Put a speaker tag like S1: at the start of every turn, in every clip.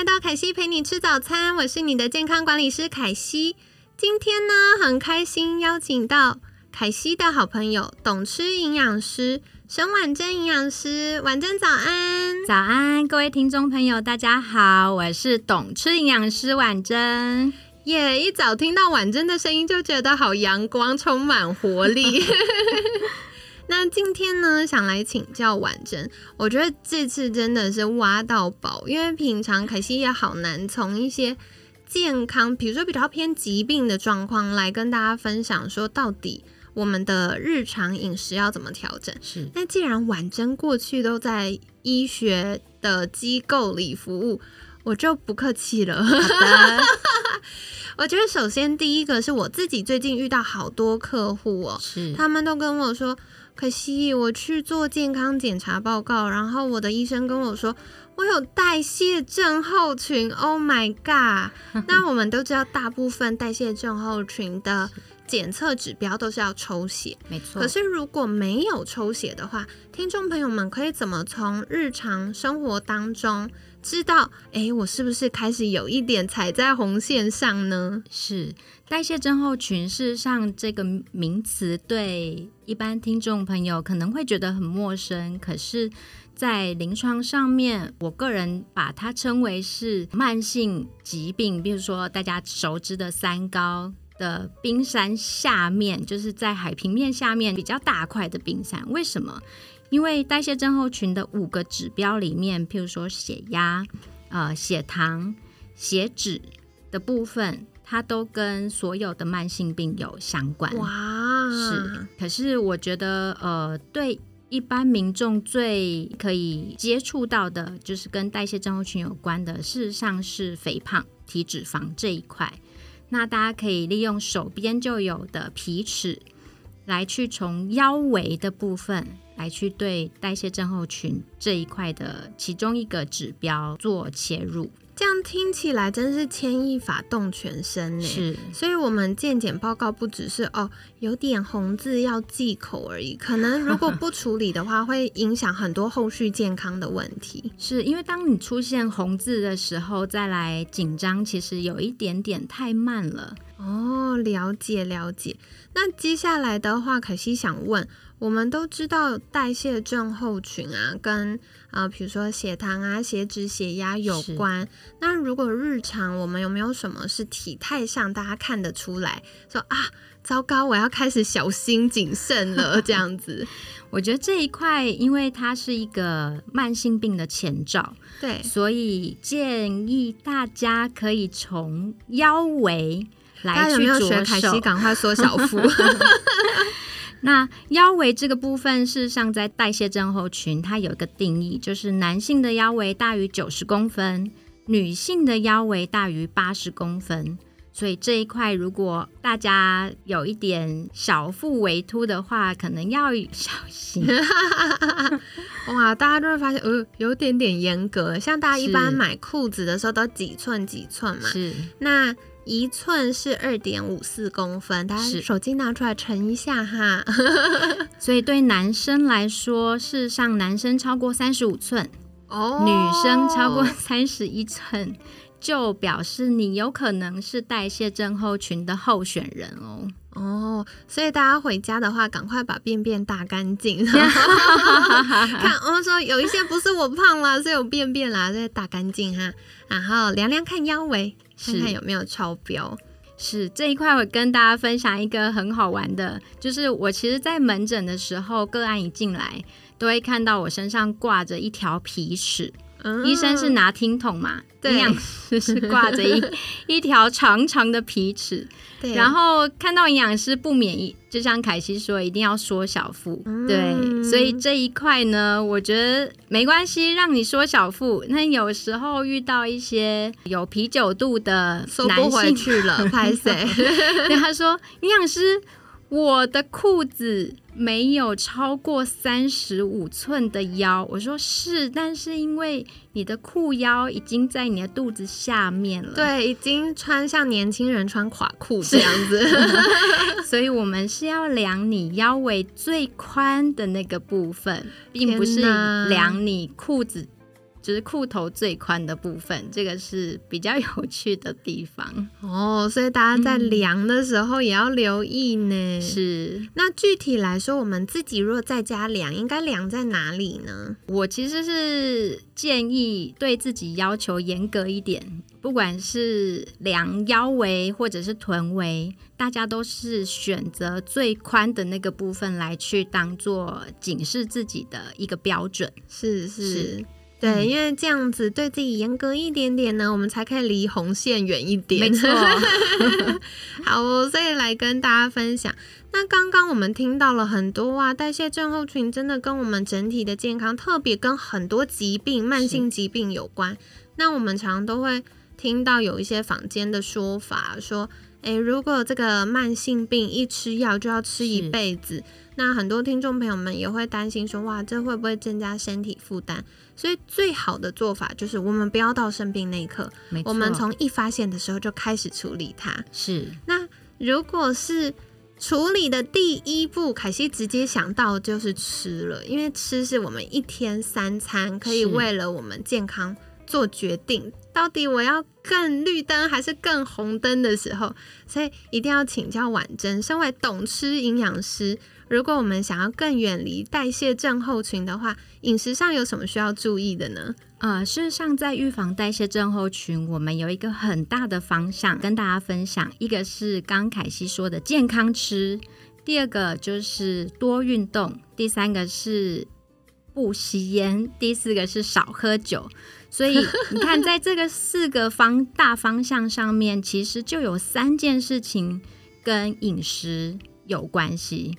S1: 来到凯西陪你吃早餐，我是你的健康管理师凯西。今天呢，很开心邀请到凯西的好朋友，懂吃营养师沈婉珍营养师。婉珍早安，
S2: 早安，各位听众朋友，大家好，我是懂吃营养师婉珍。
S1: 耶！一早听到婉珍的声音，就觉得好阳光，充满活力。那今天呢，想来请教婉珍，我觉得这次真的是挖到宝，因为平常凯西也好难从一些健康，比如说比较偏疾病的状况来跟大家分享，说到底我们的日常饮食要怎么调整。
S2: 是，
S1: 那既然婉珍过去都在医学的机构里服务，我就不客气了。
S2: 好的，
S1: 我觉得首先第一个是我自己最近遇到好多客户哦，
S2: 是，
S1: 他们都跟我说。可惜我去做健康检查报告，然后我的医生跟我说我有代谢症候群。Oh my god！那我们都知道，大部分代谢症候群的检测指标都是要抽血，
S2: 没错。
S1: 可是如果没有抽血的话，听众朋友们可以怎么从日常生活当中知道，哎，我是不是开始有一点踩在红线上呢？
S2: 是。代谢症候群，事实上这个名词对一般听众朋友可能会觉得很陌生，可是，在临床上面，我个人把它称为是慢性疾病，比如说大家熟知的三高的冰山下面，就是在海平面下面比较大块的冰山。为什么？因为代谢症候群的五个指标里面，譬如说血压、呃血糖、血脂的部分。它都跟所有的慢性病有相关。
S1: 哇，
S2: 是。可是我觉得，呃，对一般民众最可以接触到的，就是跟代谢症候群有关的，事实上是肥胖、体脂肪这一块。那大家可以利用手边就有的皮尺，来去从腰围的部分来去对代谢症候群这一块的其中一个指标做切入。
S1: 这样听起来真是牵一发动全身呢。
S2: 是，
S1: 所以我们健检报告不只是哦有点红字要忌口而已，可能如果不处理的话，会影响很多后续健康的问题。
S2: 是因为当你出现红字的时候，再来紧张，其实有一点点太慢了。
S1: 哦，了解了解。那接下来的话，可惜想问。我们都知道代谢症候群啊，跟啊，比如说血糖啊、血脂、血压有关。那如果日常我们有没有什么是体态上大家看得出来，说啊，糟糕，我要开始小心谨慎了，这样子。
S2: 我觉得这一块，因为它是一个慢性病的前兆，
S1: 对，
S2: 所以建议大家可以从腰围来去着手，
S1: 赶快缩小腹。
S2: 那腰围这个部分，事实上在代谢症候群，它有一个定义，就是男性的腰围大于九十公分，女性的腰围大于八十公分。所以这一块，如果大家有一点小腹围凸的话，可能要小心。
S1: 哇，大家都会发现，呃，有点点严格。像大家一般买裤子的时候，都几寸几寸嘛。
S2: 是。
S1: 那一寸是二点五四公分，大家手机拿出来乘一下哈。
S2: 所以对男生来说，事实上男生超过三十五寸，哦，女生超过三十一寸，就表示你有可能是代谢症候群的候选人哦。
S1: 哦，所以大家回家的话，赶快把便便打干净。看，我们说有一些不是我胖了，是有便便啦，所以打干净哈。然后量量看腰围。看看有没有超标。
S2: 是这一块，我跟大家分享一个很好玩的，就是我其实，在门诊的时候，个案一进来，都会看到我身上挂着一条皮尺。嗯、医生是拿听筒嘛，
S1: 营
S2: 养师是挂着一 一条长长的皮尺。
S1: 对，
S2: 然后看到营养师不免疫，就像凯西说，一定要缩小腹。嗯、对，所以这一块呢，我觉得没关系，让你缩小腹。那有时候遇到一些有啤酒肚的
S1: 男性回去了，拍谁？
S2: 对，他说营养师。我的裤子没有超过三十五寸的腰，我说是，但是因为你的裤腰已经在你的肚子下面了，
S1: 对，已经穿像年轻人穿垮裤 这样子，
S2: 所以我们是要量你腰围最宽的那个部分，并不是量你裤子。就是裤头最宽的部分，这个是比较有趣的地方
S1: 哦。所以大家在量的时候也要留意呢。
S2: 是，
S1: 那具体来说，我们自己如果在家量，应该量在哪里呢？
S2: 我其实是建议对自己要求严格一点，不管是量腰围或者是臀围，大家都是选择最宽的那个部分来去当做警示自己的一个标准。
S1: 是是。对，因为这样子对自己严格一点点呢，我们才可以离红线远一点。
S2: 没错。
S1: 好，所以来跟大家分享。那刚刚我们听到了很多啊，代谢症候群真的跟我们整体的健康，特别跟很多疾病、慢性疾病有关。那我们常常都会听到有一些坊间的说法，说，诶，如果这个慢性病一吃药就要吃一辈子。那很多听众朋友们也会担心说，哇，这会不会增加身体负担？所以最好的做法就是，我们不要到生病那一刻，我们从一发现的时候就开始处理它。
S2: 是。
S1: 那如果是处理的第一步，凯西直接想到就是吃了，因为吃是我们一天三餐可以为了我们健康做决定，到底我要更绿灯还是更红灯的时候，所以一定要请教婉珍，身为懂吃营养师。如果我们想要更远离代谢症候群的话，饮食上有什么需要注意的呢？
S2: 呃，事实上，在预防代谢症候群，我们有一个很大的方向跟大家分享。一个是刚凯西说的健康吃，第二个就是多运动，第三个是不吸烟，第四个是少喝酒。所以你看，在这个四个方大方向上面，其实就有三件事情跟饮食有关系。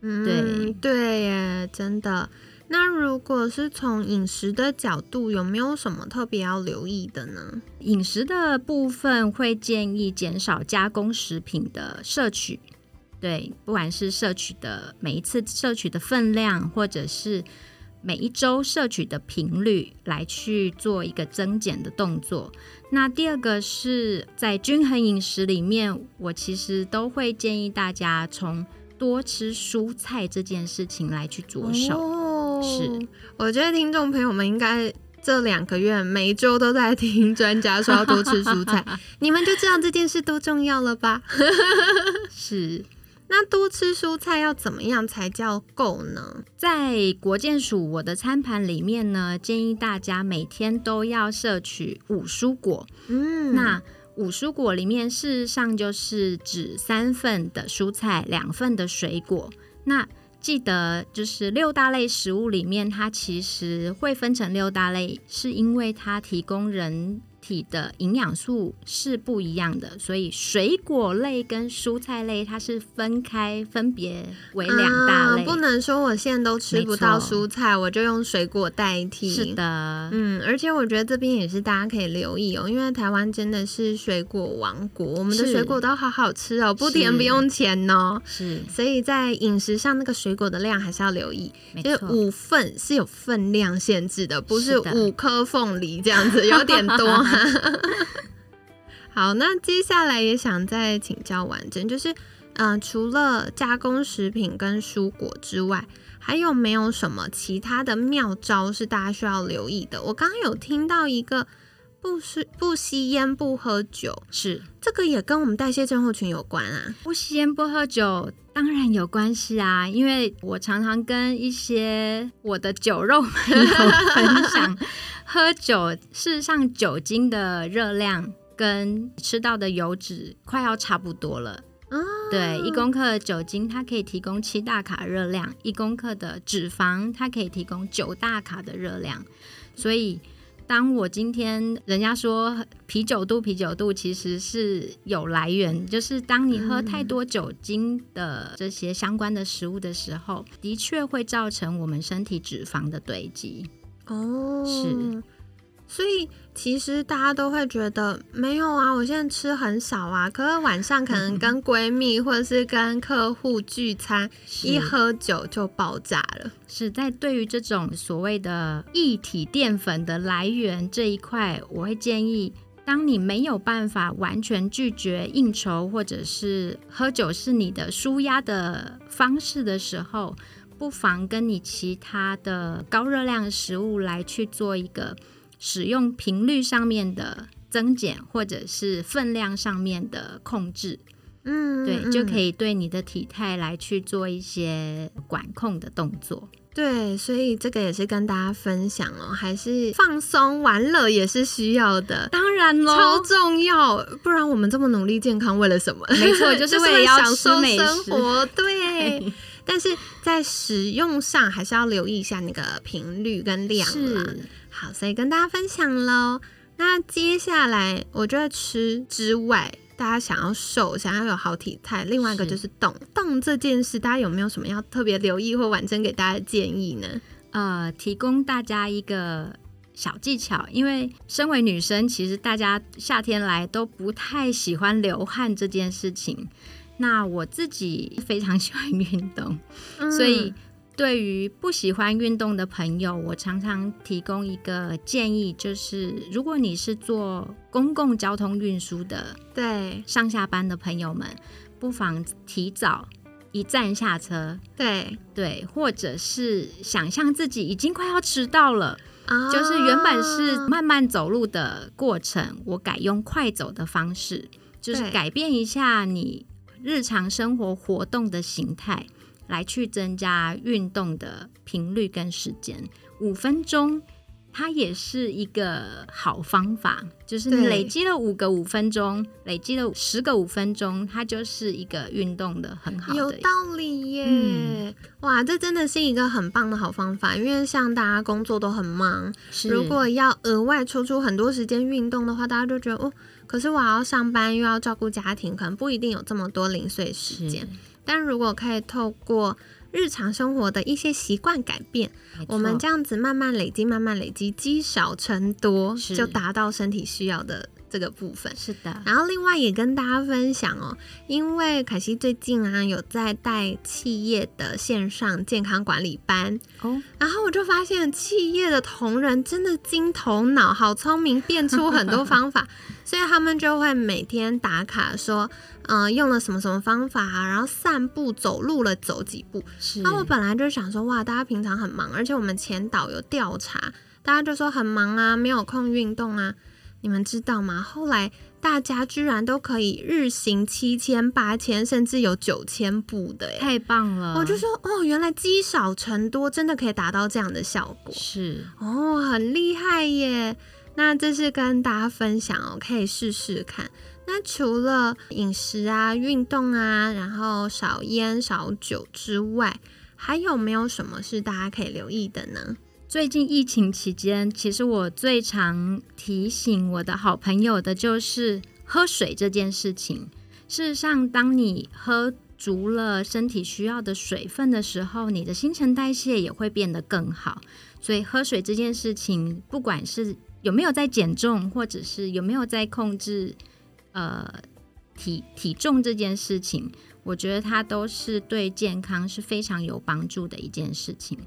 S1: 嗯，对对耶，真的。那如果是从饮食的角度，有没有什么特别要留意的呢？
S2: 饮食的部分会建议减少加工食品的摄取，对，不管是摄取的每一次摄取的分量，或者是每一周摄取的频率，来去做一个增减的动作。那第二个是在均衡饮食里面，我其实都会建议大家从。多吃蔬菜这件事情来去着手，是
S1: 我觉得听众朋友们应该这两个月每周都在听专家说要多吃蔬菜，你们就知道这件事多重要了吧？
S2: 是，
S1: 那多吃蔬菜要怎么样才叫够呢？
S2: 在国健署我的餐盘里面呢，建议大家每天都要摄取五蔬果。嗯，那。五蔬果里面，事实上就是指三份的蔬菜，两份的水果。那记得就是六大类食物里面，它其实会分成六大类，是因为它提供人。体的营养素是不一样的，所以水果类跟蔬菜类它是分开，分别为两大类。
S1: 不能说我现在都吃不到蔬菜，我就用水果代替。
S2: 是的，
S1: 嗯，而且我觉得这边也是大家可以留意哦，因为台湾真的是水果王国，我们的水果都好好吃哦，不甜不用钱哦。
S2: 是，
S1: 所以在饮食上那个水果的量还是要留意，
S2: 就是
S1: 五份是有分量限制的，不是五颗凤梨这样子，有点多。好，那接下来也想再请教完整，就是，嗯，除了加工食品跟蔬果之外，还有没有什么其他的妙招是大家需要留意的？我刚刚有听到一个不吸不吸烟不喝酒，
S2: 是
S1: 这个也跟我们代谢症候群有关啊？
S2: 不吸烟不喝酒当然有关系啊，因为我常常跟一些我的酒肉 朋友分享。喝酒，事实上酒精的热量跟吃到的油脂快要差不多了。对，一公克的酒精它可以提供七大卡热量，一公克的脂肪它可以提供九大卡的热量。所以，当我今天人家说啤酒肚，啤酒肚其实是有来源，就是当你喝太多酒精的这些相关的食物的时候，的确会造成我们身体脂肪的堆积。
S1: 哦，
S2: 是。
S1: 所以其实大家都会觉得没有啊，我现在吃很少啊，可是晚上可能跟闺蜜或者是跟客户聚餐，一喝酒就爆炸了。
S2: 是在对于这种所谓的液体淀粉的来源这一块，我会建议，当你没有办法完全拒绝应酬或者是喝酒是你的舒压的方式的时候，不妨跟你其他的高热量食物来去做一个。使用频率上面的增减，或者是分量上面的控制，
S1: 嗯，
S2: 对，就可以对你的体态来去做一些管控的动作。
S1: 对，所以这个也是跟大家分享哦，还是放松玩乐也是需要的，
S2: 当然喽，
S1: 超重要，不然我们这么努力健康为了什么？
S2: 没错，
S1: 就是
S2: 为了
S1: 享受
S2: 生
S1: 活。对，但是在使用上还是要留意一下那个频率跟量了。好，所以跟大家分享喽。那接下来，我觉得吃之外，大家想要瘦，想要有好体态，另外一个就是动动这件事，大家有没有什么要特别留意或婉珍给大家的建议呢？
S2: 呃，提供大家一个小技巧，因为身为女生，其实大家夏天来都不太喜欢流汗这件事情。那我自己非常喜欢运动，所以。对于不喜欢运动的朋友，我常常提供一个建议，就是如果你是做公共交通运输的，
S1: 对。
S2: 上下班的朋友们，不妨提早一站下车，
S1: 对。
S2: 对，或者是想象自己已经快要迟到了，就是原本是慢慢走路的过程，我改用快走的方式，就是改变一下你日常生活活动的形态。来去增加运动的频率跟时间，五分钟它也是一个好方法。就是你累积了五个五分钟，累积了十个五分钟，它就是一个运动的很好的。
S1: 有道理耶！哇，这真的是一个很棒的好方法。因为像大家工作都很忙，如果要额外抽出很多时间运动的话，大家就觉得哦，可是我要上班又要照顾家庭，可能不一定有这么多零碎时间。但如果可以透过日常生活的一些习惯改变，我们这样子慢慢累积，慢慢累积，积少成多，就达到身体需要的。这个部分。
S2: 是的，
S1: 然后另外也跟大家分享哦，因为凯西最近啊有在带企业的线上健康管理班。
S2: 哦，
S1: 然后我就发现企业的同仁真的精头脑，好聪明，变出很多方法，所以他们就会每天打卡说，嗯，用了什么什么方法啊，然后散步走路了走几步。那我本来就想说，哇，大家平常很忙，而且我们前导有调查，大家就说很忙啊，没有空运动啊。你们知道吗？后来大家居然都可以日行七千、八千，甚至有九千步的，
S2: 太棒了！
S1: 我就说哦，原来积少成多，真的可以达到这样的效果。
S2: 是
S1: 哦，很厉害耶！那这是跟大家分享哦，可以试试看。那除了饮食啊、运动啊，然后少烟少酒之外，还有没有什么是大家可以留意的呢？
S2: 最近疫情期间，其实我最常提醒我的好朋友的就是喝水这件事情。事实上，当你喝足了身体需要的水分的时候，你的新陈代谢也会变得更好。所以，喝水这件事情，不管是有没有在减重，或者是有没有在控制呃体体重这件事情，我觉得它都是对健康是非常有帮助的一件事情。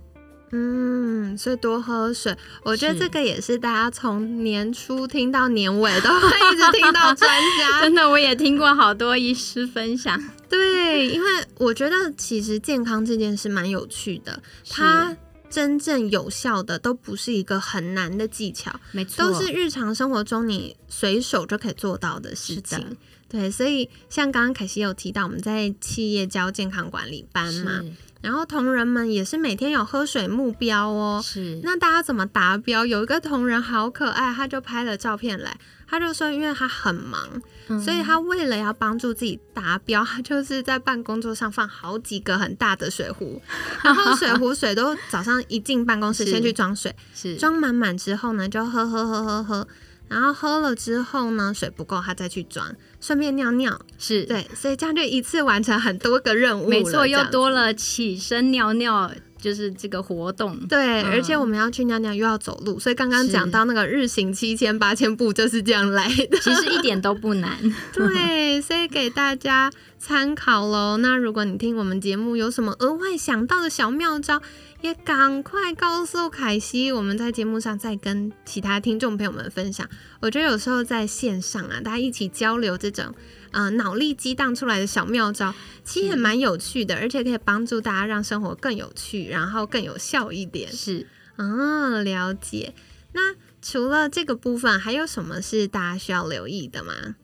S1: 嗯，所以多喝水，我觉得这个也是大家从年初听到年尾都 会一直听到专家。
S2: 真的，我也听过好多医师分享。
S1: 对，因为我觉得其实健康这件事蛮有趣的，它真正有效的都不是一个很难的技巧，
S2: 没错，
S1: 都是日常生活中你随手就可以做到的事情。对，所以像刚刚凯西有提到，我们在企业教健康管理班嘛。然后同仁们也是每天有喝水目标哦。
S2: 是，
S1: 那大家怎么达标？有一个同仁好可爱，他就拍了照片来，他就说，因为他很忙，
S2: 嗯。
S1: 所以他为了要帮助自己达标，他就是在办公桌上放好几个很大的水壶，然后水壶水都早上一进办公室先去装水，
S2: 是。
S1: 装满满之后呢，就喝喝喝喝喝，然后喝了之后呢，水不够他再去装，顺便尿尿，
S2: 是，
S1: 对，所以这样就一次完成很多个任务了，
S2: 没错，又多了起身尿尿，就是这个活动。
S1: 对，
S2: 嗯
S1: 而且我们要去尿尿又要走路，所以刚刚
S2: 是
S1: 讲到那个日行七千八千步就是这样来的。
S2: 其实一点都不难。
S1: 对，所以给大家参考喽。那如果你听我们节目有什么额外想到的小妙招，也赶快告诉凯西，我们在节目上再跟其他听众朋友们分享。我觉得有时候在线上啊，大家一起交流这种呃脑力激荡出来的小妙招，其实也蛮有趣的，而且可以帮助大家让生活更有趣，然后更有效一点。
S2: 是，
S1: 啊，了解。那除了这个部分，还有什么是大家需要留意的吗？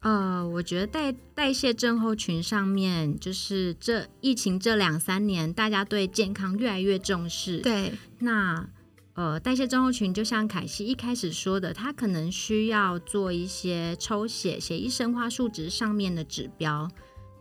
S2: 呃，我觉得代代谢症候群上面，就是这疫情这两三年，大家对健康越来越重视。，
S1: 对，
S2: 那呃，代谢症候群就像凯西一开始说的，他可能需要做一些抽血、血液生化数值上面的指标。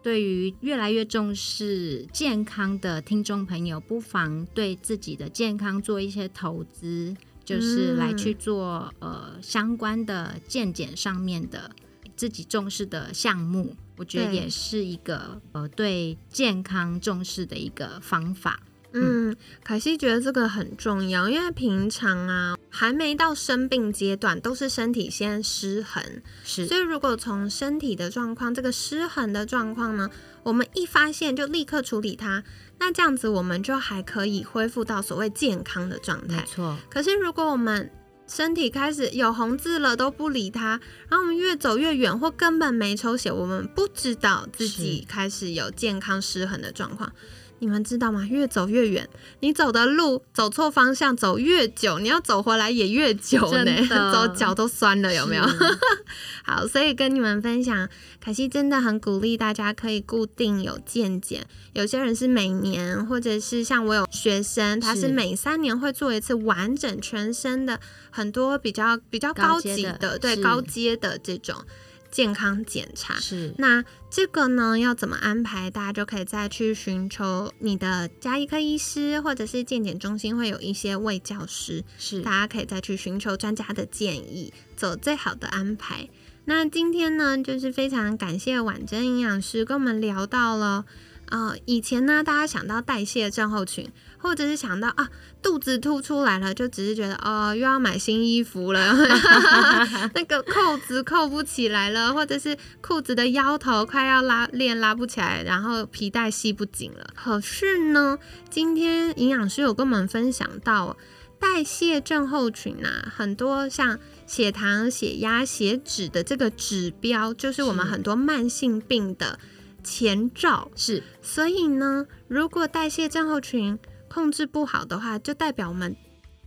S2: 对于越来越重视健康的听众朋友，不妨对自己的健康做一些投资，就是来
S1: 嗯
S2: 去做、呃相关的健检上面的自己重视的项目。我觉得也是一个呃对健康重视的一个方法。
S1: 嗯，凯西觉得这个很重要，因为平常啊，还没到生病阶段，都是身体先失衡，
S2: 是
S1: 所以如果从身体的状况，这个失衡的状况呢，我们一发现就立刻处理它，那这样子我们就还可以恢复到所谓健康的状态。
S2: 没错，
S1: 可是如果我们身体开始有红字了都不理他，然后我们越走越远，或根本没抽血，我们不知道自己开始有健康失衡的状况。你们知道吗？越走越远，你走的路走错方向，走越久，你要走回来也越久呢 走脚都酸了，有没有？好，所以跟你们分享，凯西真的很鼓励大家可以固定有健检。有些人是每年，或者是像我有学生，他是
S2: 是
S1: 每三年会做一次完整全身的很多比较比较高级的，对高阶的这种健康检查。
S2: 是
S1: 那这个呢，要怎么安排？大家就可以再去寻求你的加医科医师，或者是健检中心会有一些卫教师，
S2: 是
S1: 大家可以再去寻求专家的建议，走最好的安排。那今天呢，就是非常感谢婉珍营养师跟我们聊到了，呃，以前呢，大家想到代谢症候群，或者是想到啊肚子凸出来了，就只是觉得哦又要买新衣服了，那个扣子扣不起来了，或者是裤子的腰头快要拉链拉不起来，然后皮带系不紧了。可是呢，今天营养师有跟我们分享到。代谢症候群啊，很多像血糖、血压、血脂的这个指标，就是我们很多慢性病的前兆。
S2: 是
S1: 所以呢，如果代谢症候群控制不好的话，就代表我们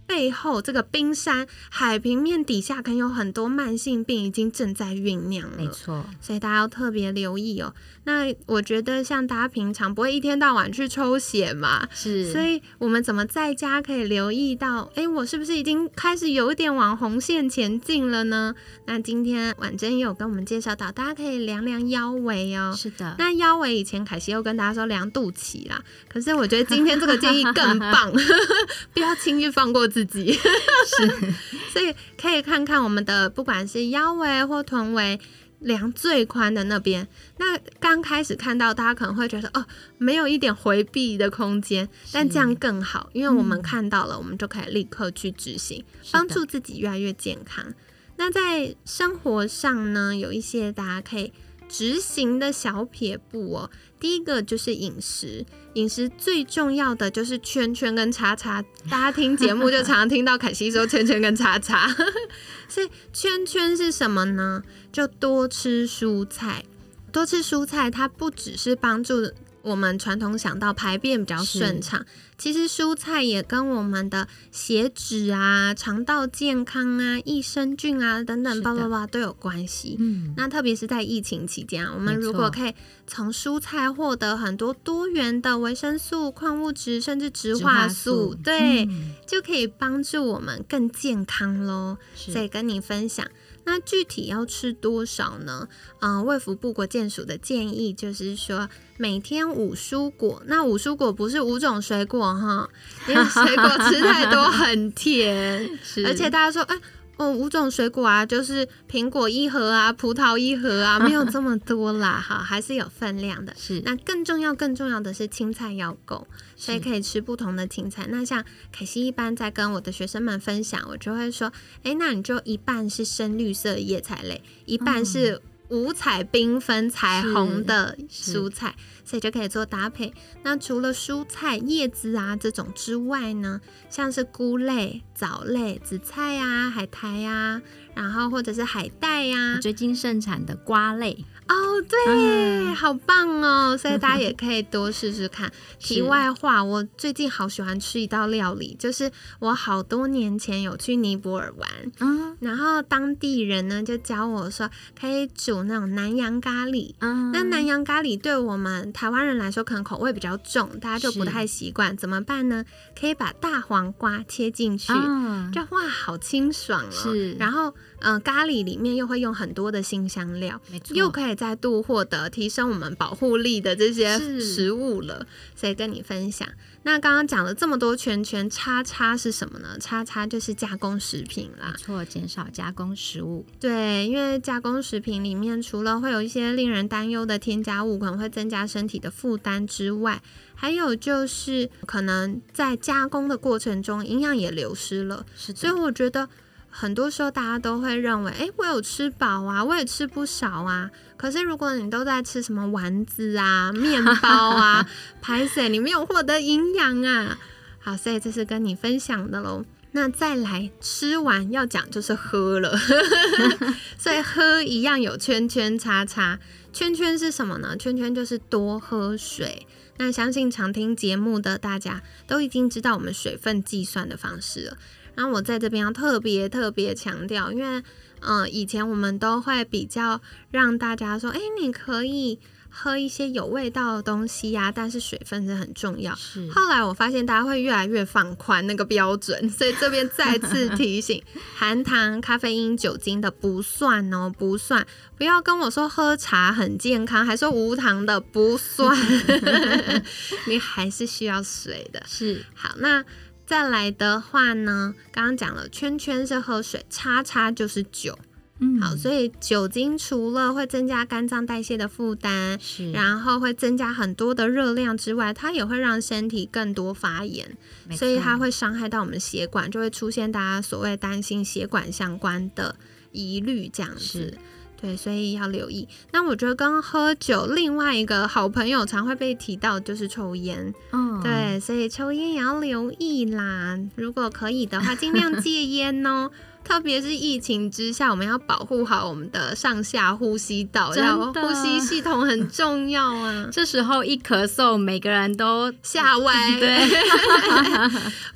S1: 背后这个冰山海平面底下可能有很多慢性病已经正在酝酿了。
S2: 没错，
S1: 所以大家要特别留意哦。那我觉得像大家平常不会一天到晚去抽血嘛，
S2: 是，
S1: 所以我们怎么在家可以留意到，诶，我是不是已经开始有一点往红线前进了呢？那今天婉珍也有跟我们介绍到，大家可以量量腰围哦。
S2: 是的，
S1: 那腰围以前凯西又跟大家说量肚脐啦，可是我觉得今天这个建议更棒，不要轻易放过自己。
S2: 是
S1: 所以可以看看我们的不管是腰围或臀围。量最宽的那边，那刚开始看到，大家可能会觉得哦，没有一点回避的空间，但这样更好，因为我们
S2: 嗯
S1: 看到了，我们就可以立刻去执行，帮助自己越来越健康。那在生活上呢，有一些大家可以执行的小撇步哦。第一个就是饮食，饮食最重要的就是圈圈跟叉叉。大家听节目就常常听到凯西说圈圈跟叉叉，所以圈圈是什么呢？就多吃蔬菜，多吃蔬菜，它不只是帮助我们传统想到排便比较顺畅，其实蔬菜也跟我们的血脂啊、肠道健康啊、益生菌啊等等，叭叭叭都有关系。
S2: 嗯，
S1: 那特别是在疫情期间啊，我们如果可以从蔬菜获得很多多元的维生素、矿物质，甚至植
S2: 植
S1: 化素，对，
S2: 嗯。
S1: 就可以帮助我们更健康喽。
S2: 是。
S1: 所以跟你分享，那具体要吃多少呢？嗯，卫福部国健署的建议就是说，每天五蔬果。那五蔬果不是五种水果哈，因为水果吃太多很甜，而且大家说，哎。哦，五种水果啊，就是苹果一盒啊，葡萄一盒啊，没有这么 多啦，哈，还是有分量的。
S2: 是，
S1: 那更重要、更重要的是青菜要够，所以可以吃不同的青菜。那像凯西一般在跟我的学生们分享，我就会说，哎，那你就一半是深绿色叶菜类，一半是五彩缤纷、彩虹的蔬菜。所以就可以做搭配。那除了蔬菜叶子啊这种之外呢，像是菇类、藻类、紫菜啊、海苔呀，然后或者是海带呀，
S2: 最近盛产的瓜类。
S1: 哦，对，好棒哦！所以大家也可以多试试看。题外话，我最近好喜欢吃一道料理，就是我好多年前有去尼泊尔玩，嗯，然后当地人呢就教我说可以煮那种南洋咖喱。嗯，那南洋咖喱对我们台湾人来说可能口味比较重，大家就不太习惯，怎么办呢？可以把大黄瓜切进去，就哇，好清爽哦。是，然后。嗯，咖喱里面又会用很多的新香料，
S2: 没错，
S1: 又可以再度获得提升我们保护力的这些食物了，所以跟你分享。那刚刚讲了这么多圈圈，叉叉是什么呢？叉叉就是加工食品啦，
S2: 没错，减少加工食物。
S1: 对，因为加工食品里面除了会有一些令人担忧的添加物，可能会增加身体的负担之外，还有就是可能在加工的过程中营养也流失了，所以我觉得。很多时候，大家都会认为，哎，我有吃饱啊，我也吃不少啊。可是，如果你都在吃什么丸子啊、面包啊、排水，你没有获得营养啊。好，所以这是跟你分享的喽。那再来吃完要讲就是喝了，所以喝一样有圈圈叉叉。圈圈是什么呢？圈圈就是多喝水。那相信常听节目的大家都已经知道我们水分计算的方式了。然后我在这边要特别特别强调，因为嗯，以前我们都会比较让大家说，哎，你可以喝一些有味道的东西呀，但是水分是很重要。
S2: 是。
S1: 后来我发现大家会越来越放宽那个标准，所以这边再次提醒，含糖、咖啡因、酒精的不算哦，不算。不要跟我说喝茶很健康，还说无糖的不算，你还是需要水的。
S2: 是。
S1: 好，那。再来的话呢，刚刚讲了，圈圈是喝水，叉叉就是酒。嗯，好，所以酒精除了会增加肝脏代谢的负担，
S2: 是，
S1: 然后会增加很多的热量之外，它也会让身体更多发炎，所以它会伤害到我们血管，就会出现大家所谓担心血管相关的疑虑这样子。对，所以要留意。那我觉得跟喝酒，另外一个好朋友常会被提到就是抽烟。嗯，对，所以抽烟也要留意啦。如果可以的话，尽量戒烟哦。特别是疫情之下，我们要保护好我们的上下呼吸道，然后呼吸系统很重要啊。
S2: 这时候一咳嗽，每个人都
S1: 吓歪。
S2: 对，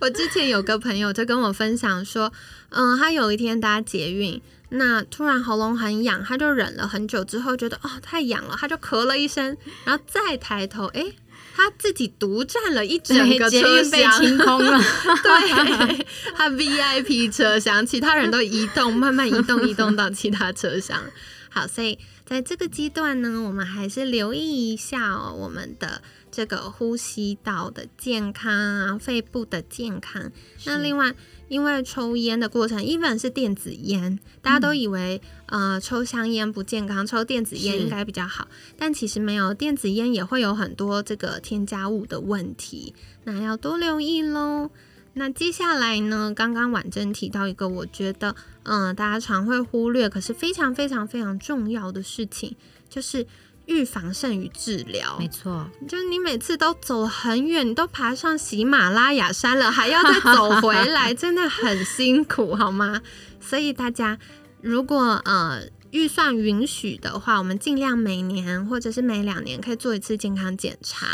S1: 我之前有个朋友就跟我分享说，嗯，他有一天搭捷运。那突然喉咙很痒，他就忍了很久，之后觉得哦太痒了，他就咳了一声，然后再抬头，哎，他自己独占了一整个车
S2: 厢，被清空了。
S1: 对，他 VIP 车厢，其他人都移动，慢慢移动，移动到其他车厢。好，所以在这个阶段呢，我们还是留意一下哦，我们的这个呼吸道的健康啊，肺部的健康。那另外。因为抽烟的过程，even 是电子烟，大家都以为呃抽香烟不健康，抽电子烟应该比较好，但其实没有，电子烟也会有很多这个添加物的问题，那要多留意喽。那接下来呢，刚刚婉珍提到一个，我觉得嗯大家常会忽略，可是非常非常非常重要的事情，就是。预防胜于治疗，
S2: 没错，
S1: 就是你每次都走很远，你都爬上喜马拉雅山了，还要再走回来，真的很辛苦，好吗？所以大家如果呃预算允许的话，我们尽量每年或者是每两年可以做一次健康检查。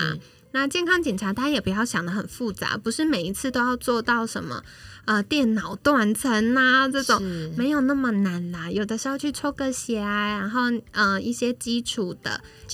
S1: 那健康检查，大家也不要想的很复杂，不是每一次都要做到什么呃电脑断层啊这种，没有那么难啦。有的时候去抽个血啊，然后呃一些基础的。